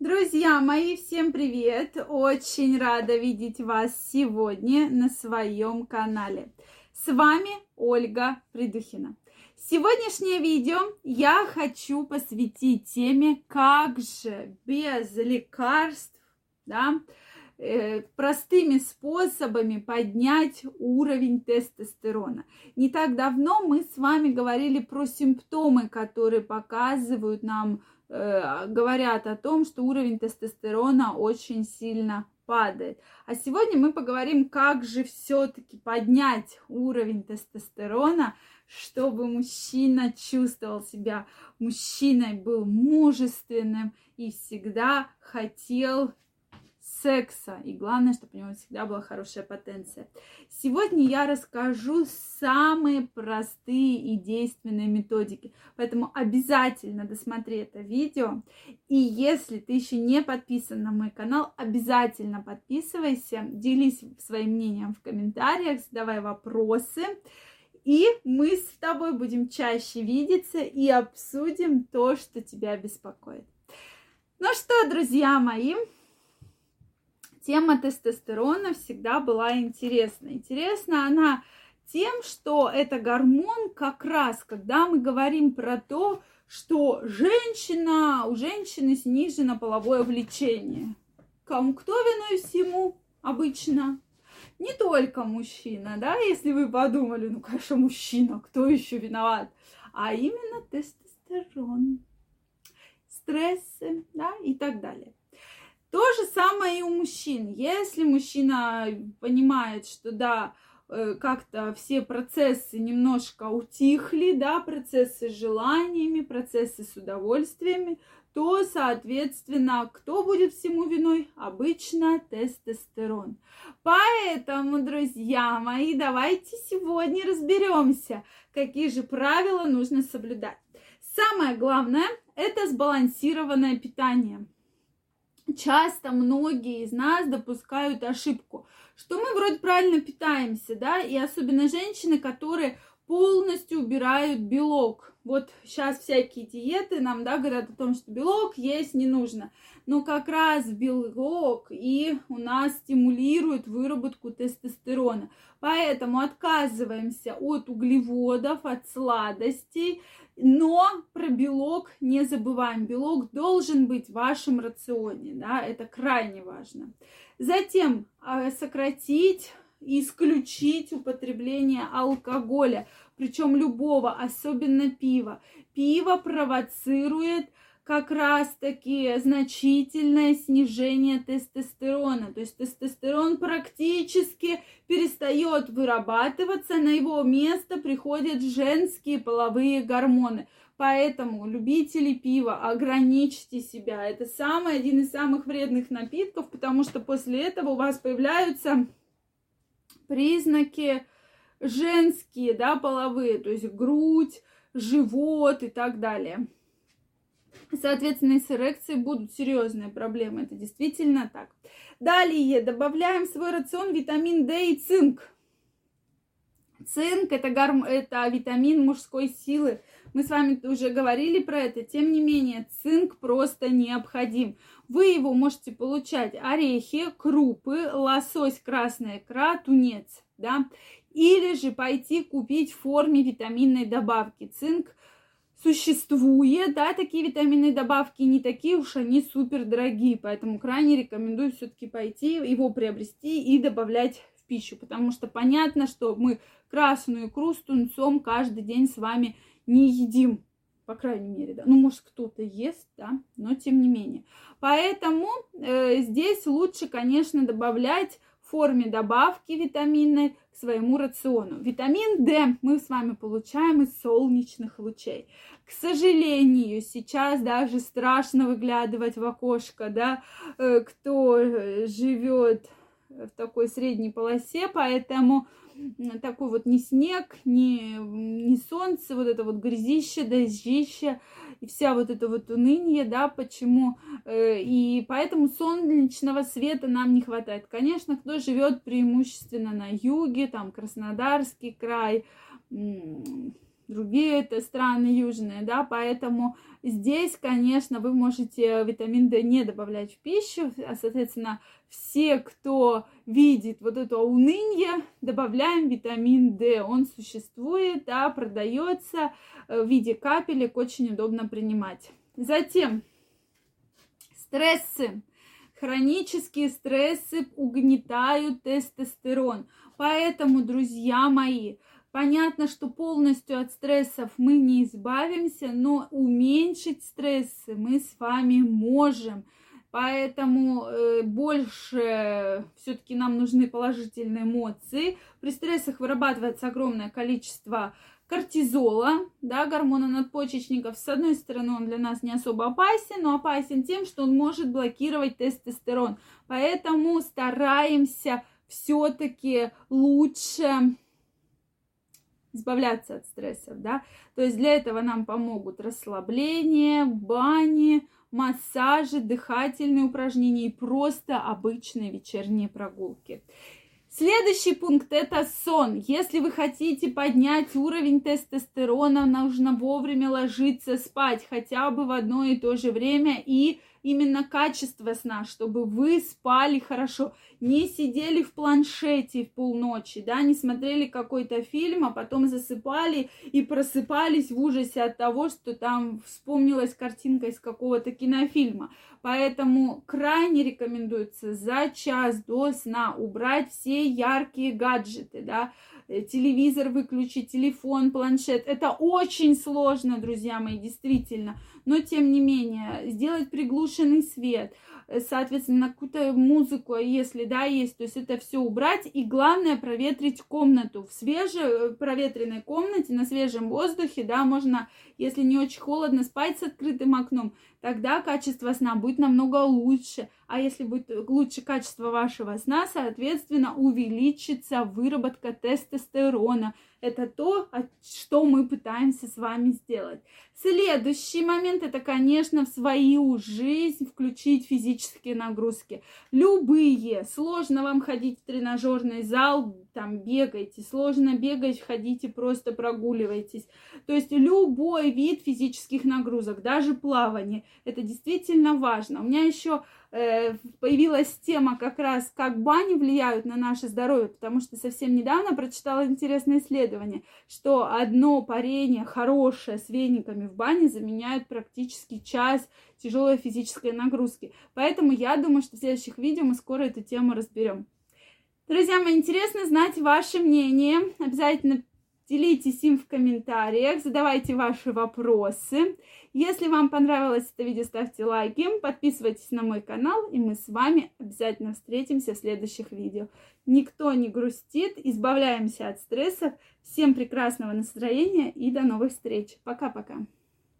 Друзья мои, всем привет! Очень рада видеть вас сегодня на своем канале. С вами Ольга Придухина. Сегодняшнее видео я хочу посвятить теме, как же без лекарств, да, э, простыми способами поднять уровень тестостерона. Не так давно мы с вами говорили про симптомы, которые показывают нам говорят о том, что уровень тестостерона очень сильно падает. А сегодня мы поговорим, как же все-таки поднять уровень тестостерона, чтобы мужчина чувствовал себя мужчиной, был мужественным и всегда хотел секса. И главное, чтобы у него всегда была хорошая потенция. Сегодня я расскажу самые простые и действенные методики. Поэтому обязательно досмотри это видео. И если ты еще не подписан на мой канал, обязательно подписывайся, делись своим мнением в комментариях, задавай вопросы. И мы с тобой будем чаще видеться и обсудим то, что тебя беспокоит. Ну что, друзья мои, тема тестостерона всегда была интересна. Интересна она тем, что это гормон как раз, когда мы говорим про то, что женщина, у женщины снижено половое влечение. Кому кто виной всему обычно? Не только мужчина, да, если вы подумали, ну, конечно, мужчина, кто еще виноват? А именно тестостерон, стрессы, да, и так далее. То же самое мужчин. Если мужчина понимает, что да, э, как-то все процессы немножко утихли, да, процессы с желаниями, процессы с удовольствиями, то, соответственно, кто будет всему виной? Обычно тестостерон. Поэтому, друзья мои, давайте сегодня разберемся, какие же правила нужно соблюдать. Самое главное – это сбалансированное питание – часто многие из нас допускают ошибку, что мы вроде правильно питаемся, да, и особенно женщины, которые полностью убирают белок. Вот сейчас всякие диеты нам, да, говорят о том, что белок есть не нужно. Но как раз белок и у нас стимулирует выработку тестостерона. Поэтому отказываемся от углеводов, от сладостей, но про белок не забываем. Белок должен быть в вашем рационе, да, это крайне важно. Затем а, сократить исключить употребление алкоголя, причем любого, особенно пива. Пиво провоцирует как раз-таки значительное снижение тестостерона. То есть тестостерон практически перестает вырабатываться, на его место приходят женские половые гормоны. Поэтому, любители пива, ограничьте себя. Это самый, один из самых вредных напитков, потому что после этого у вас появляются признаки женские, да, половые, то есть грудь, живот и так далее. Соответственно, с эрекцией будут серьезные проблемы. Это действительно так. Далее добавляем в свой рацион витамин D и цинк. Цинк это, гарм... это витамин мужской силы. Мы с вами уже говорили про это. Тем не менее, цинк просто необходим. Вы его можете получать орехи, крупы, лосось, красная икра, тунец. Да? Или же пойти купить в форме витаминной добавки. Цинк существует, да, такие витаминные добавки, не такие уж они супер дорогие, поэтому крайне рекомендую все-таки пойти, его приобрести и добавлять пищу, потому что понятно, что мы красную икру с тунцом каждый день с вами не едим, по крайней мере, да. Ну, может, кто-то ест, да, но тем не менее. Поэтому э, здесь лучше, конечно, добавлять в форме добавки витаминной к своему рациону. Витамин D мы с вами получаем из солнечных лучей. К сожалению, сейчас даже страшно выглядывать в окошко, да, э, кто э, живет в такой средней полосе, поэтому такой вот не снег, не, не солнце, вот это вот грязище, дождище, и вся вот это вот уныние, да, почему, э, и поэтому солнечного света нам не хватает. Конечно, кто живет преимущественно на юге, там Краснодарский край, другие это страны южные, да, поэтому здесь, конечно, вы можете витамин D не добавлять в пищу, а, соответственно, все, кто видит вот это уныние, добавляем витамин D. Он существует, да, продается э, в виде капелек, очень удобно принимать. Затем стрессы. Хронические стрессы угнетают тестостерон. Поэтому, друзья мои, понятно, что полностью от стрессов мы не избавимся, но уменьшить стрессы мы с вами можем. Поэтому э, больше все-таки нам нужны положительные эмоции. При стрессах вырабатывается огромное количество кортизола, да, гормона надпочечников. С одной стороны, он для нас не особо опасен, но опасен тем, что он может блокировать тестостерон. Поэтому стараемся все-таки лучше избавляться от стрессов, да. То есть для этого нам помогут расслабление, бани, массажи, дыхательные упражнения и просто обычные вечерние прогулки. Следующий пункт – это сон. Если вы хотите поднять уровень тестостерона, нужно вовремя ложиться спать, хотя бы в одно и то же время и именно качество сна, чтобы вы спали хорошо, не сидели в планшете в полночи, да, не смотрели какой-то фильм, а потом засыпали и просыпались в ужасе от того, что там вспомнилась картинка из какого-то кинофильма. Поэтому крайне рекомендуется за час до сна убрать все яркие гаджеты, да, телевизор выключить, телефон, планшет. Это очень сложно, друзья мои, действительно. Но тем не менее, сделать приглушенный свет, э, соответственно, какую-то музыку, если да, есть, то есть это все убрать. И главное, проветрить комнату. В свежей э, проветренной комнате, на свежем воздухе, да, можно, если не очень холодно, спать с открытым окном тогда качество сна будет намного лучше. А если будет лучше качество вашего сна, соответственно, увеличится выработка тестостерона. Это то, что мы пытаемся с вами сделать. Следующий момент это, конечно, в свою жизнь включить физические нагрузки. Любые. Сложно вам ходить в тренажерный зал, там бегайте. Сложно бегать, ходите, просто прогуливайтесь. То есть любой вид физических нагрузок, даже плавание, это действительно важно. У меня еще Э, появилась тема как раз, как бани влияют на наше здоровье, потому что совсем недавно прочитала интересное исследование, что одно парение хорошее с вениками в бане заменяет практически час тяжелой физической нагрузки. Поэтому я думаю, что в следующих видео мы скоро эту тему разберем. Друзья мои, интересно знать ваше мнение. Обязательно Делитесь им в комментариях, задавайте ваши вопросы. Если вам понравилось это видео, ставьте лайки, подписывайтесь на мой канал, и мы с вами обязательно встретимся в следующих видео. Никто не грустит, избавляемся от стрессов. Всем прекрасного настроения и до новых встреч. Пока-пока.